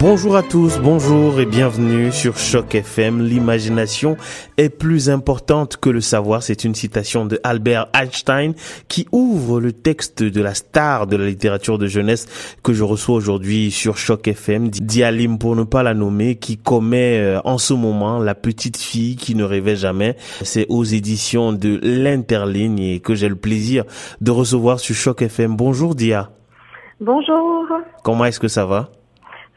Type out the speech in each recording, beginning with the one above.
Bonjour à tous, bonjour et bienvenue sur Choc FM. L'imagination est plus importante que le savoir. C'est une citation de Albert Einstein qui ouvre le texte de la star de la littérature de jeunesse que je reçois aujourd'hui sur Choc FM, Dialim pour ne pas la nommer, qui commet euh, en ce moment la petite fille qui ne rêvait jamais. C'est aux éditions de l'Interligne et que j'ai le plaisir de recevoir sur Choc FM. Bonjour Dia. Bonjour. Comment est-ce que ça va?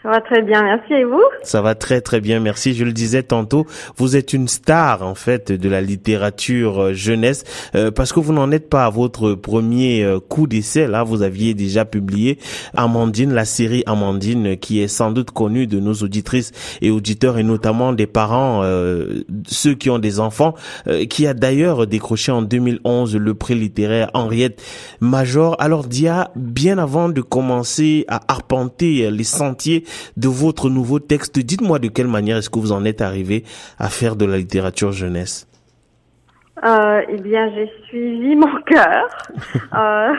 Ça va très bien, merci. Et vous? Ça va très très bien, merci. Je le disais tantôt, vous êtes une star en fait de la littérature euh, jeunesse euh, parce que vous n'en êtes pas à votre premier euh, coup d'essai. Là, vous aviez déjà publié Amandine, la série Amandine, qui est sans doute connue de nos auditrices et auditeurs et notamment des parents, ceux qui ont des enfants, qui a d'ailleurs décroché en 2011 le prix littéraire Henriette Major. Alors Dia, bien avant de commencer à arpenter les sentiers de votre nouveau texte. Dites-moi de quelle manière est-ce que vous en êtes arrivé à faire de la littérature jeunesse euh, Eh bien, j'ai suivi mon cœur. euh,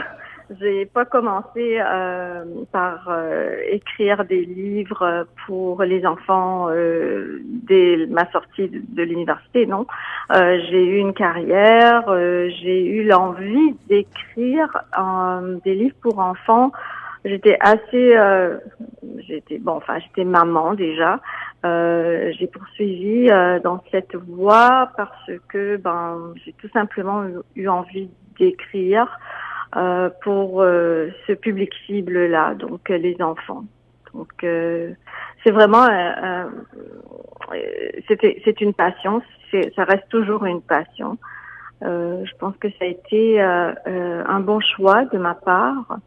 j'ai pas commencé euh, par euh, écrire des livres pour les enfants euh, dès ma sortie de, de l'université, non. Euh, j'ai eu une carrière, j'ai eu l'envie d'écrire des livres pour enfants j'étais assez, euh, j'étais bon, enfin j'étais maman déjà. Euh, j'ai poursuivi euh, dans cette voie parce que ben j'ai tout simplement eu, envie d'écrire euh, pour euh, ce public cible là, donc les enfants. Donc c'est vraiment c'était c'est une passion, ça reste toujours une passion. je pense que ça a été un bon choix de ma part.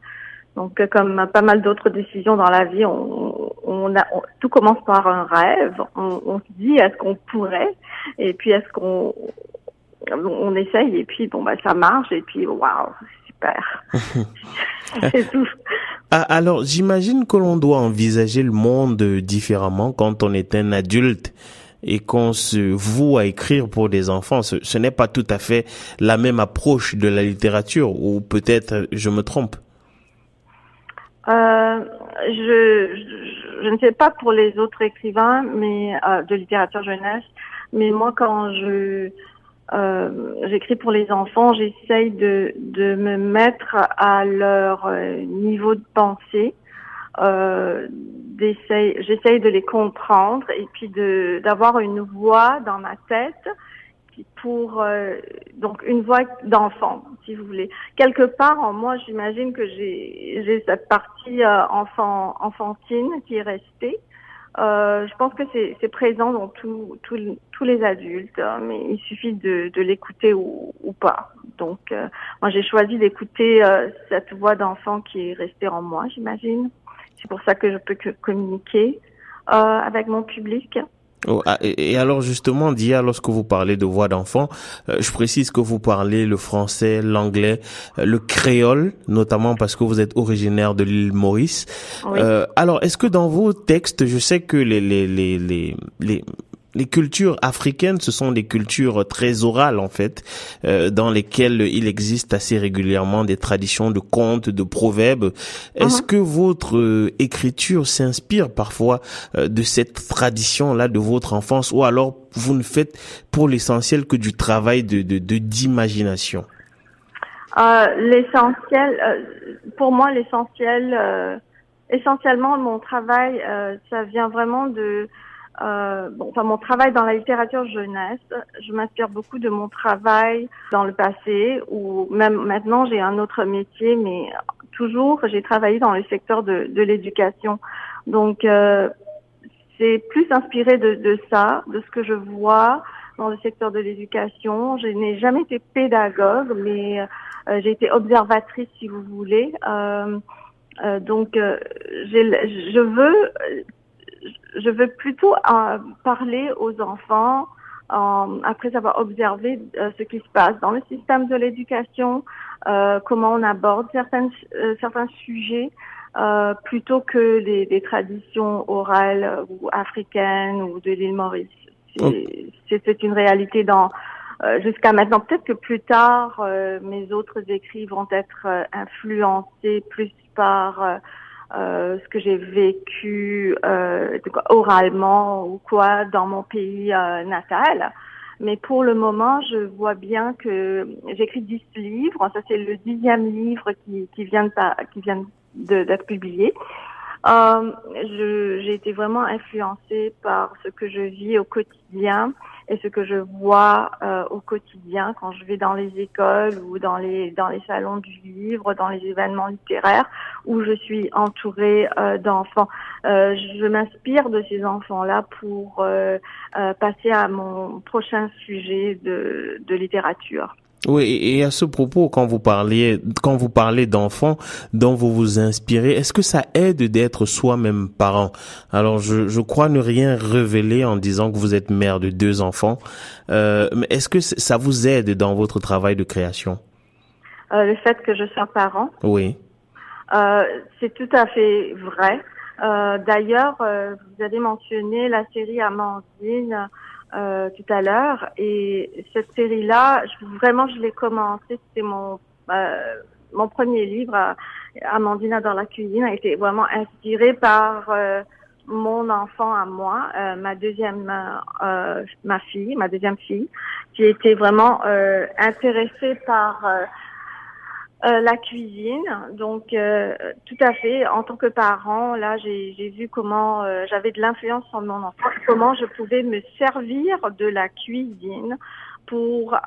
Donc, euh, comme pas mal d'autres décisions dans la vie, on, on, a, tout commence par un rêve. On, on se dit est-ce qu'on pourrait, et puis est-ce qu'on on essaye, et puis bon bah ça marche, et puis waouh super. C'est tout. Ah, alors, j'imagine que l'on doit envisager le monde différemment quand on est un adulte et qu'on se voue à écrire pour des enfants. Ce, ce n'est pas tout à fait la même approche de la littérature, ou peut-être je me trompe? Euh, je, je, je, ne sais pas pour les autres écrivains, mais euh, de littérature jeunesse, mais moi quand je euh, j'écris pour les enfants, j'essaye de, de me mettre à leur euh, niveau de pensée. Euh, j'essaye de les comprendre et puis de d'avoir une voix dans ma tête pour euh, donc une voix d'enfant, si vous voulez. Quelque part en moi, j'imagine que j'ai cette partie euh, enfant enfantine qui est restée. Euh, je pense que c'est présent dans tous les adultes, hein, mais il suffit de, l'écouter ou, pas. Donc, moi, j'ai choisi d'écouter cette voix d'enfant qui est restée en moi, j'imagine. C'est pour ça que je peux que communiquer avec mon public. Oh, ah, et alors justement, Dia, lorsque vous parlez de voix d'enfant, euh, je précise que vous parlez le français, l'anglais, euh, le créole, notamment parce que vous êtes originaire de l'île Maurice. Euh, alors, est-ce que dans vos textes, je sais que les les les les, les les cultures africaines, ce sont des cultures très orales en fait, euh, dans lesquelles il existe assez régulièrement des traditions de contes, de proverbes. Est-ce uh-huh. que votre euh, écriture s'inspire parfois euh, de cette tradition-là de votre enfance, ou alors vous ne faites pour l'essentiel que du travail de d'imagination? L'essentiel, pour moi, l'essentiel, essentiellement mon travail, ça vient vraiment de euh, bon, enfin, mon travail dans la littérature jeunesse, je m'inspire beaucoup de mon travail dans le passé, ou même maintenant j'ai un autre métier, mais toujours j'ai travaillé dans le secteur de, de l'éducation. Donc, euh, c'est plus inspiré de, de, ça, de ce que je vois dans le secteur de l'éducation. Je n'ai jamais été pédagogue, mais euh, j'ai été observatrice, si vous voulez. Euh, euh donc, je veux je veux plutôt euh, parler aux enfants euh, après avoir observé euh, ce qui se passe dans le système de l'éducation, comment on aborde certains certains sujets. plutôt que les, traditions orales ou africaines ou de l'île Maurice. C'est une réalité dans jusqu'à maintenant. Peut-être que plus tard, mes autres écrits vont être influencés plus par euh, ce que j'ai vécu euh, oralement ou quoi dans mon pays euh, natal. Mais pour le moment, je vois bien que j'écris dix livres. Ça, c'est le dixième livre qui, qui vient qui vient d'être publié. Euh, j'ai été vraiment influencée par ce que je vis au quotidien et ce que je vois euh, au quotidien quand je vais dans les écoles ou dans les dans les salons du livre, dans les événements littéraires où je suis entourée euh, d'enfants. Euh, je m'inspire de ces enfants-là pour euh, passer à mon prochain sujet de, de littérature. Oui, et à ce propos, quand vous parliez, quand vous parlez d'enfants dont vous vous inspirez, est-ce que ça aide d'être soi-même parent? Alors, je, je crois ne rien révéler en disant que vous êtes mère de deux enfants, euh, mais est-ce que ça vous aide dans votre travail de création? Euh, Le fait que je sois parent? Oui. Euh, c'est tout à fait vrai. Euh, D'ailleurs, euh, vous avez mentionné la série Amandine euh, tout à l'heure. Et cette série-là, vraiment, je l'ai commencé. C'était mon euh, mon premier livre, Amandina dans la cuisine, a été vraiment inspiré par euh, mon enfant à moi, ma deuxième, ma fille, ma deuxième fille, qui était vraiment intéressée par euh, la cuisine, donc euh, tout à fait. En tant que parent, là, j'ai vu comment euh, j'avais de l'influence sur mon enfant, comment je pouvais me servir de la cuisine pour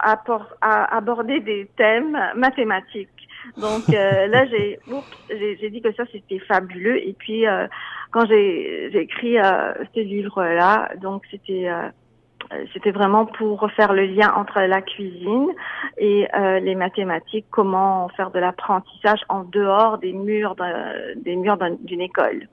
aborder des thèmes mathématiques. Donc là, j'ai j'ai dit que ça c'était fabuleux. Et puis quand j'ai écrit ce livre-là, donc c'était euh, c'était vraiment pour faire le lien entre la cuisine et euh, les mathématiques, comment faire de l'apprentissage en dehors des murs des murs d'une école.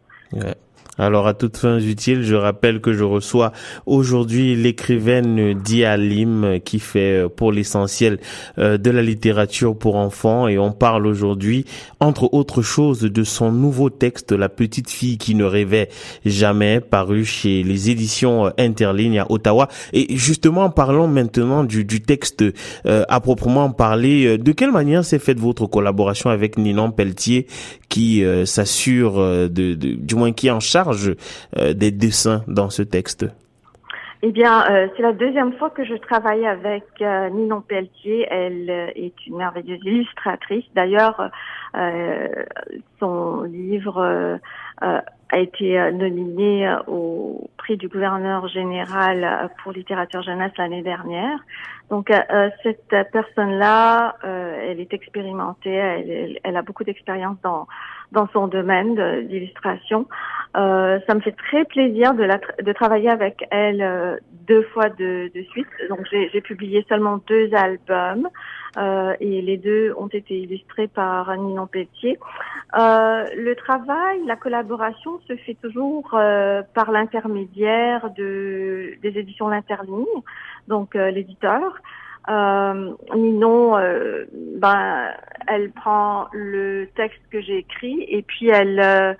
Alors à toutes fins utiles, je rappelle que je reçois aujourd'hui l'écrivaine Dia Lim qui fait euh, pour l'essentiel euh, de la littérature pour enfants. Et on parle aujourd'hui entre autres choses de son nouveau texte La petite fille qui ne rêvait jamais paru chez les éditions euh, Interligne à Ottawa. Et justement parlons maintenant du, du texte à proprement parler de quelle manière s'est faite votre collaboration avec Ninon Pelletier qui s'assure de, de, du moins qui est en charge euh, des dessins dans ce texte eh bien, euh, c'est la deuxième fois que je travaille avec euh, Ninon Pelletier. Elle est une merveilleuse illustratrice. D'ailleurs, son livre a été nominé au prix du gouverneur général pour littérature jeunesse l'année dernière. Donc, cette personne-là, elle est expérimentée, elle, elle a beaucoup d'expérience dans dans son domaine d'illustration. Euh, ça me fait très plaisir de, la, de travailler avec elle euh, deux fois de, de suite. Donc j'ai publié seulement deux albums euh, et les deux ont été illustrés par Ninon Pelletier. Euh, le travail, la collaboration se fait toujours euh, par l'intermédiaire de, des éditions L'Interligne, donc l'éditeur. Euh, Ninon, euh, ben, elle prend le texte que j'ai écrit et puis elle, euh,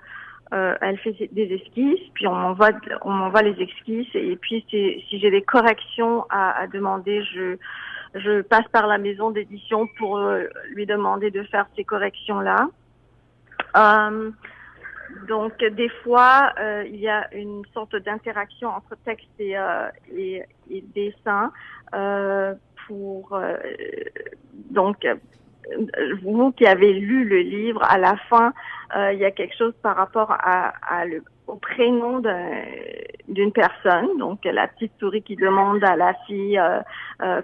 euh elle fait des esquisses, puis on m'envoie, on m'envoie les esquisses et puis si j'ai des corrections à, à, demander, je, je passe par la maison d'édition pour euh, lui demander de faire ces corrections là. Donc des fois, il y a une sorte d'interaction entre texte et, et, et dessin pour euh, donc euh, vous qui avez lu le livre, à la fin, euh, il y a quelque chose par rapport à, le, au prénom d'une personne. Donc, la petite souris qui demande à la fille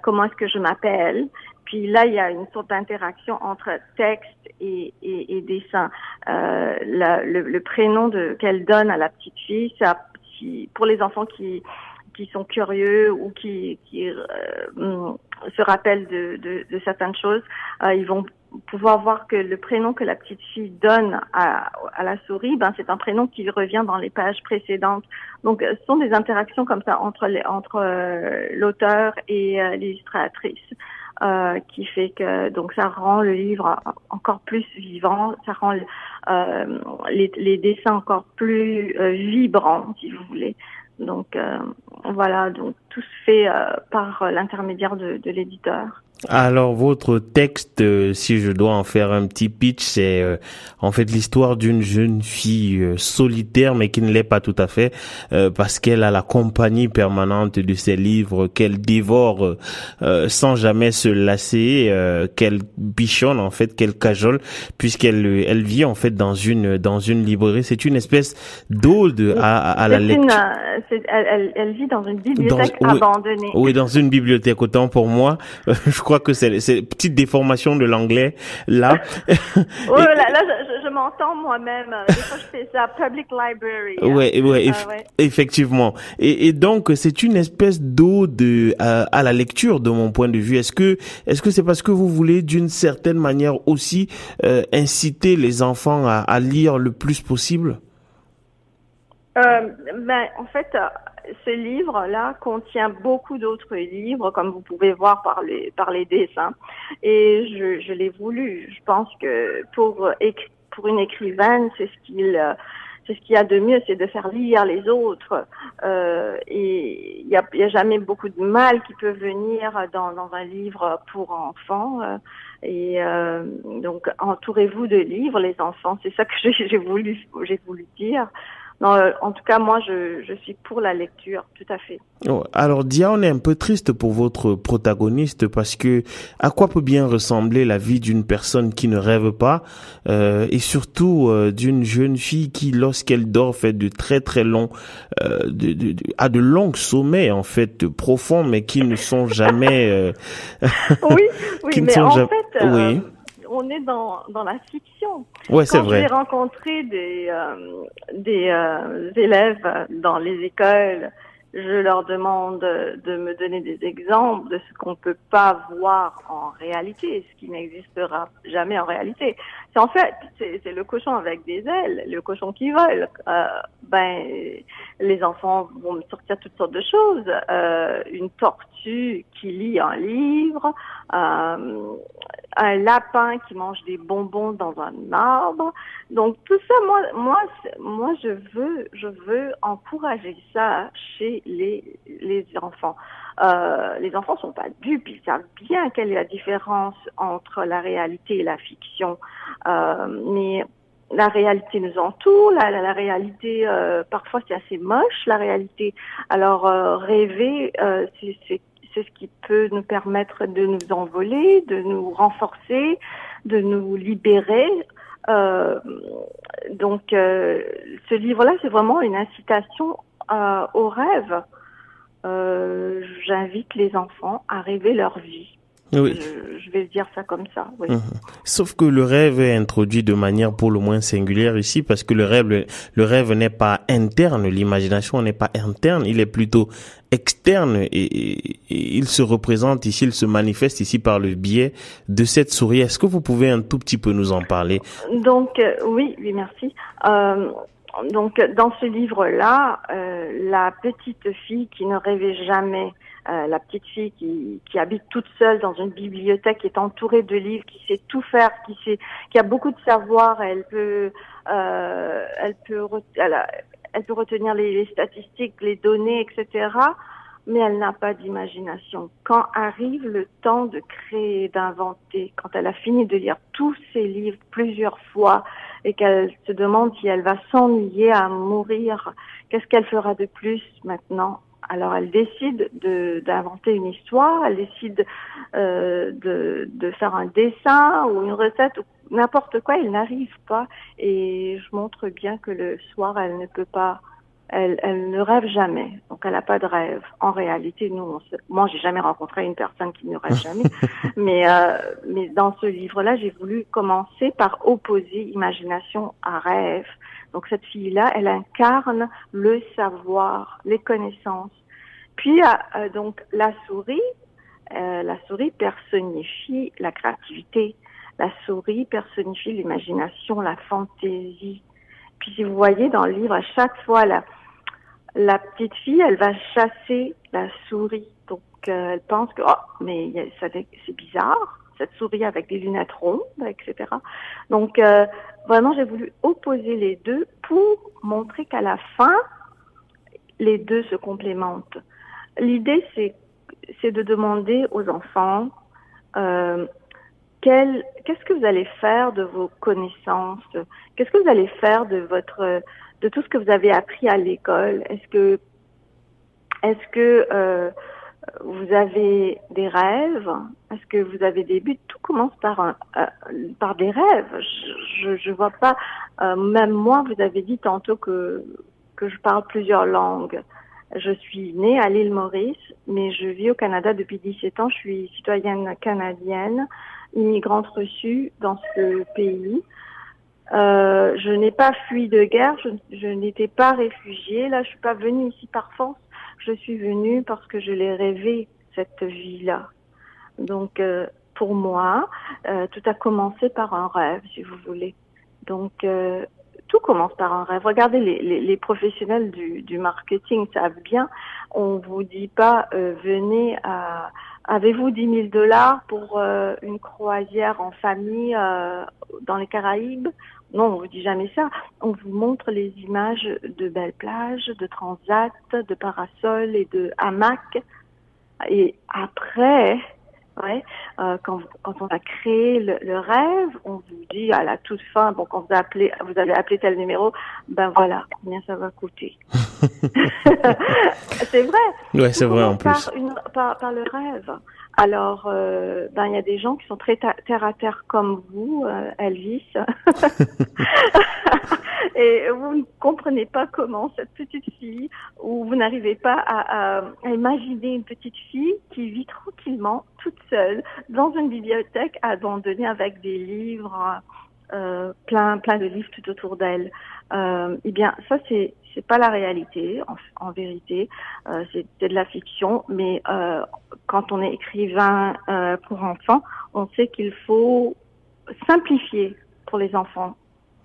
comment est-ce que je m'appelle. Puis là, il y a une sorte d'interaction entre texte et, et, dessin. le, prénom qu'elle donne à la petite fille, ça, pour les enfants qui qui sont curieux ou qui, qui euh, se rappellent de, de, de certaines choses, euh, ils vont pouvoir voir que le prénom que la petite fille donne à, à la souris, ben c'est un prénom qui revient dans les pages précédentes. Donc, ce sont des interactions comme ça entre les, entre euh, l'auteur et l'illustratrice. Euh, qui fait que donc ça rend le livre encore plus vivant, ça rend euh, les, les, dessins encore plus vibrants, si vous voulez. Donc voilà, donc tout se fait par l'intermédiaire de, de l'éditeur. Alors votre texte, euh, si je dois en faire un petit pitch, c'est euh, en fait l'histoire d'une jeune fille euh, solitaire, mais qui ne l'est pas tout à fait, parce qu'elle a la compagnie permanente de ses livres qu'elle dévore sans jamais se lasser, qu'elle bichonne en fait, qu'elle cajole, puisqu'elle elle vit en fait dans une dans une librairie. C'est une espèce d'ode à, à, la lecture. elle, elle, vit dans une bibliothèque abandonnée. Oui, dans une bibliothèque. Autant pour moi, je crois que c'est ces petites déformations de l'anglais là. oui, là, là je, je m'entends moi-même. Des fois, je fais ça public library. Hein. Ouais, ouais, ah, ouais, effectivement. Et, et donc, c'est une espèce d'ode à, à, la lecture, de mon point de vue. Est-ce que, est-ce que c'est parce que vous voulez, d'une certaine manière aussi, euh, inciter les enfants à, à lire le plus possible? Euh, ben, en fait, ce livre-là contient beaucoup d'autres livres, comme vous pouvez voir par les, par les dessins. Et je, je l'ai voulu. Je pense que pour, pour une écrivaine, c'est ce qu'il c'est ce qu'il y a de mieux, c'est de faire lire les autres. Euh, et il n'y a, y a, jamais beaucoup de mal qui peut venir dans, dans un livre pour enfants. Et euh, donc, entourez-vous de livres, les enfants. C'est ça que j'ai voulu, j'ai voulu dire. Non, euh, en tout cas, moi, je, je suis pour la lecture, tout à fait. Oh, alors, Dia, on est un peu triste pour votre protagoniste parce que à quoi peut bien ressembler la vie d'une personne qui ne rêve pas euh, et surtout euh, d'une jeune fille qui, lorsqu'elle dort, fait de très très longs, euh, de, de, de, a de longs sommets en fait profonds, mais qui ne sont jamais. Euh, oui, oui, mais en fait. Oui on est dans, dans la fiction. Ouais, c'est vrai. J'ai rencontré des, euh, des euh, élèves dans les écoles je leur demande de me donner des exemples de ce qu'on peut pas voir en réalité, ce qui n'existera jamais en réalité. C'est en fait, c'est le cochon avec des ailes, le cochon qui vole. Euh, ben, les enfants vont me sortir toutes sortes de choses. Euh, une tortue qui lit un livre, euh, un lapin qui mange des bonbons dans un arbre. Donc tout ça, moi, moi, moi, je veux, je veux encourager ça chez les les enfants. Euh, les enfants sont pas dupes, ils savent bien quelle est la différence entre la réalité et la fiction. Euh, mais la réalité nous entoure, la, la, réalité, euh, parfois c'est assez moche, la réalité. Alors euh, rêver, euh, c'est ce qui peut nous permettre de nous envoler, de nous renforcer, de nous libérer. Euh, donc, euh, ce livre-là, c'est vraiment une incitation euh, au rêve. J'invite les enfants à rêver leur vie. Oui. Je, vais dire ça comme ça. Oui. Sauf que le rêve est introduit de manière pour le moins singulière ici parce que le rêve, le, rêve n'est pas interne, l'imagination n'est pas interne, il est plutôt externe et, et, il se représente ici, il se manifeste ici par le biais de cette souris. Est-ce que vous pouvez un tout petit peu nous en parler? Donc euh, oui, oui, merci. Euh, donc dans ce livre-là, euh, la petite fille qui ne rêvait jamais euh, la petite fille qui, qui, habite toute seule dans une bibliothèque, qui est entourée de livres, qui sait tout faire, qui sait, qui a beaucoup de savoir, elle peut, euh, elle peut, elle, elle, peut retenir les, les, statistiques, les données, etc. Mais elle n'a pas d'imagination. Quand arrive le temps de créer, d'inventer, quand elle a fini de lire tous ses livres plusieurs fois et qu'elle se demande si elle va s'ennuyer à mourir, qu'est-ce qu'elle fera de plus maintenant? Alors elle décide d'inventer une histoire, elle décide euh, de, de, faire un dessin ou une recette ou n'importe quoi, elle n'arrive pas. Et je montre bien que le soir, elle ne peut pas, elle, elle ne rêve jamais. Donc elle n'a pas de rêve. En réalité, nous, on se, moi, j'ai jamais rencontré une personne qui ne rêve jamais. mais euh, mais dans ce livre-là, j'ai voulu commencer par opposer imagination à rêve. Donc cette fille-là, elle incarne le savoir, les connaissances. Puis euh, euh, donc la souris, euh, la souris personnifie la créativité. La souris personnifie l'imagination, la fantaisie. Puis vous voyez dans le livre, à chaque fois la petite fille, elle va chasser la souris. Donc elle pense que oh mais c'est bizarre cette souris avec des lunettes rondes, etc. Donc vraiment j'ai voulu opposer les deux pour montrer qu'à la fin les deux se complémentent. L'idée, c'est, de demander aux enfants euh, qu'est-ce que vous allez faire de vos connaissances? Qu'est-ce que vous allez faire de votre de tout ce que vous avez appris à l'école? Est-ce que est-ce que euh, vous avez des rêves? Est-ce que vous avez des buts? Tout commence par un, euh, par des rêves. Je, je, vois pas. Euh, même moi, vous avez dit tantôt que que je parle plusieurs langues. Je suis née à l'île Maurice, mais je vis au Canada depuis 17 ans. Je suis citoyenne canadienne, immigrante reçue dans ce pays. Euh, je n'ai pas fui de guerre, je, je n'étais pas réfugiée. Là, je suis pas venue ici par force. Je suis venue parce que je l'ai rêvé cette vie-là. Donc, euh, pour moi, euh, tout a commencé par un rêve, si vous voulez. Donc, euh, tout commence par un rêve. Regardez les, les, les professionnels du, du, marketing savent bien. On vous dit pas euh, venez à avez-vous 10 000 dollars pour euh, une croisière en famille euh, dans les Caraïbes? Non, on vous dit jamais ça. On vous montre les images de belles plages, de transat, de parasols et de hamacs. Et après, Ouais. Euh, quand, quand on a créé le, le, rêve, on vous dit à la toute fin, bon, quand vous appelez, vous allez appeler tel numéro, ben voilà, combien ça va coûter. c'est vrai. Ouais, c'est vrai en plus. Par, une, par, par, le rêve. Alors, euh, ben il y a des gens qui sont très terre à terre comme vous, euh, Elvis. et vous ne comprenez pas comment cette petite fille, ou vous n'arrivez pas à, à, à, imaginer une petite fille qui vit tranquillement, toute seule, dans une bibliothèque abandonnée avec des livres, euh, plein, plein de livres tout autour d'elle. Euh, eh bien, ça c'est c'est pas la réalité en, en vérité, euh, c'est de la fiction. Mais euh, quand on est écrivain euh, pour enfants, on sait qu'il faut simplifier pour les enfants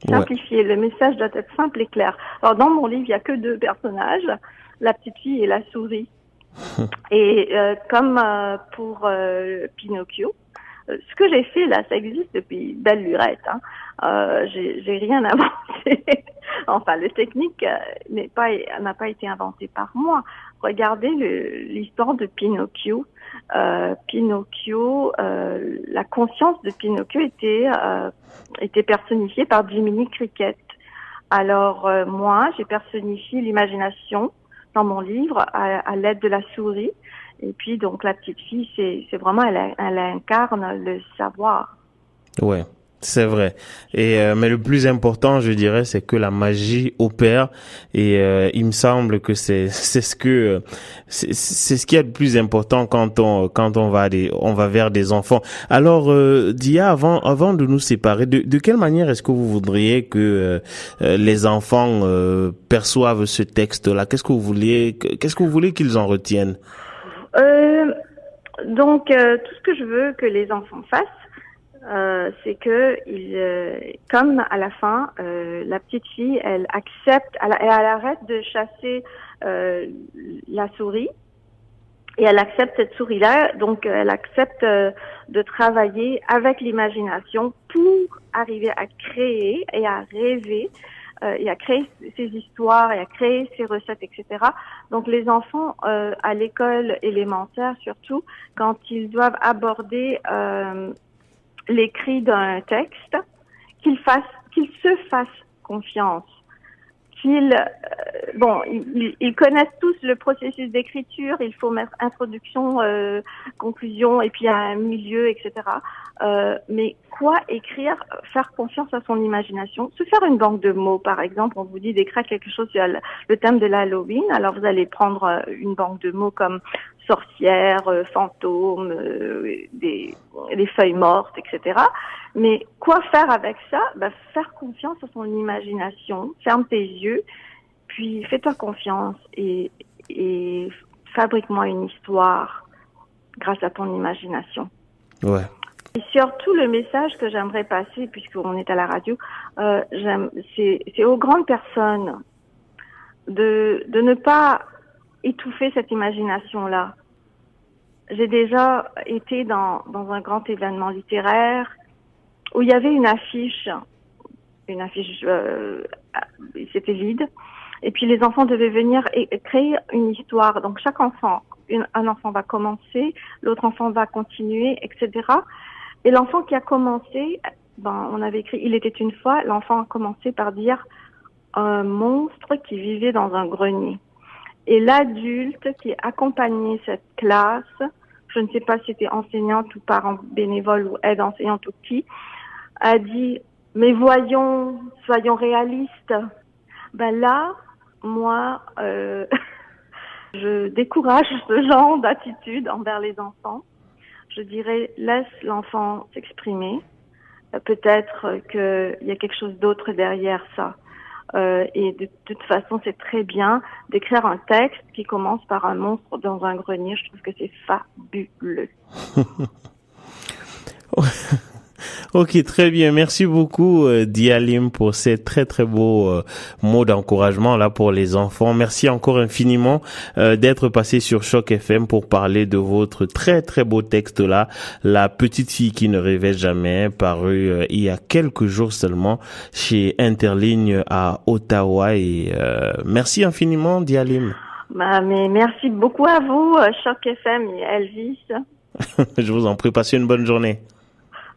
Simplifier. Ouais. Le message doit être simple et clair. Alors, dans mon livre, il y a que deux personnages, la petite fille et la souris. et comme pour Pinocchio, ce que j'ai fait là, ça existe depuis belle lurette. Hein. Euh, j'ai rien inventé. enfin, le technique n'est pas n'a pas été inventé par moi. Regardez l'histoire de Pinocchio. Euh, Pinocchio, euh, la conscience de Pinocchio était euh, était personnifiée par Jiminy Cricket. Alors euh, moi, j'ai personnifié l'imagination dans mon livre à l'aide de la souris. Et puis donc la petite fille, c'est vraiment elle, elle incarne le savoir. Ouais. C'est vrai. Et euh, mais le plus important, je dirais, c'est que la magie opère. Et euh, il me semble que c'est c'est ce que c'est ce qui est le plus important quand on quand on va des on va vers des enfants. Alors euh, Dia, avant avant de nous séparer, de de quelle manière est-ce que vous voudriez que euh, les enfants euh, perçoivent ce texte-là? Qu'est-ce que vous voulez Qu'est-ce que vous voulez qu'ils en retiennent? Donc tout ce que je veux que les enfants fassent euh, c'est que il, euh, comme à la fin, euh, la petite fille, elle accepte, elle, elle arrête de chasser euh, la souris et elle accepte cette souris-là. Donc, elle accepte euh, de travailler avec l'imagination pour arriver à créer et à rêver et à créer ses histoires et à créer ses recettes, etc. Donc, les enfants à l'école élémentaire, surtout, quand ils doivent aborder l'écrit d'un texte, qu'ils fassent, qu'ils se fassent confiance, qu'ils, euh, bon, ils, connaissent tous le processus d'écriture. Il faut mettre introduction, euh, conclusion, et puis un milieu, etc. Euh, mais quoi écrire Faire confiance à son imagination? Se faire une banque de mots, par exemple. On vous dit d'écrire quelque chose sur le thème de l'Halloween. Alors vous allez prendre euh, une banque de mots comme sorcières, euh, fantômes, euh, des, des, feuilles mortes, etc. Mais quoi faire avec ça? Ben, Faire confiance à son imagination, ferme tes yeux, puis fais-toi confiance et, et fabrique-moi une histoire grâce à ton imagination. Ouais. Et surtout, le message que j'aimerais passer, puisqu'on est à la radio, euh, c'est aux grandes personnes de, de ne pas étouffer cette imagination-là. J'ai déjà été dans, dans un grand événement littéraire où il y avait une affiche, une affiche, euh, c'était vide, Et puis les enfants devaient venir et créer une histoire. Donc chaque enfant, un enfant va commencer, l'autre enfant va continuer, etc. Et l'enfant qui a commencé, ben, on avait écrit Il était une fois, l'enfant a commencé par dire un monstre qui vivait dans un grenier. Et l'adulte qui accompagnait cette classe, je ne sais pas si c'était enseignante ou parent bénévole ou aide enseignante ou qui, a dit mais voyons, soyons réalistes. Ben là, moi, euh, je décourage ce genre d'attitude envers les enfants. Je dirais laisse l'enfant s'exprimer. Peut-être qu'il y a quelque chose d'autre derrière ça. Euh, et de, toute façon, c'est très bien d'écrire un texte qui commence par un monstre dans un grenier. Je trouve que c'est fabuleux. Ok, très bien. Merci beaucoup, euh, Dialim, pour ces très très beaux euh, mots d'encouragement là pour les enfants. Merci encore infiniment euh, d'être passé sur Choc FM pour parler de votre très très beau texte là, La petite fille qui ne rêvait jamais, paru il y a quelques jours seulement chez Interligne à Ottawa. Et merci infiniment, Dialim. Bah, mais merci beaucoup à vous, Choc FM et Elvis. Je vous en prie, passez une bonne journée.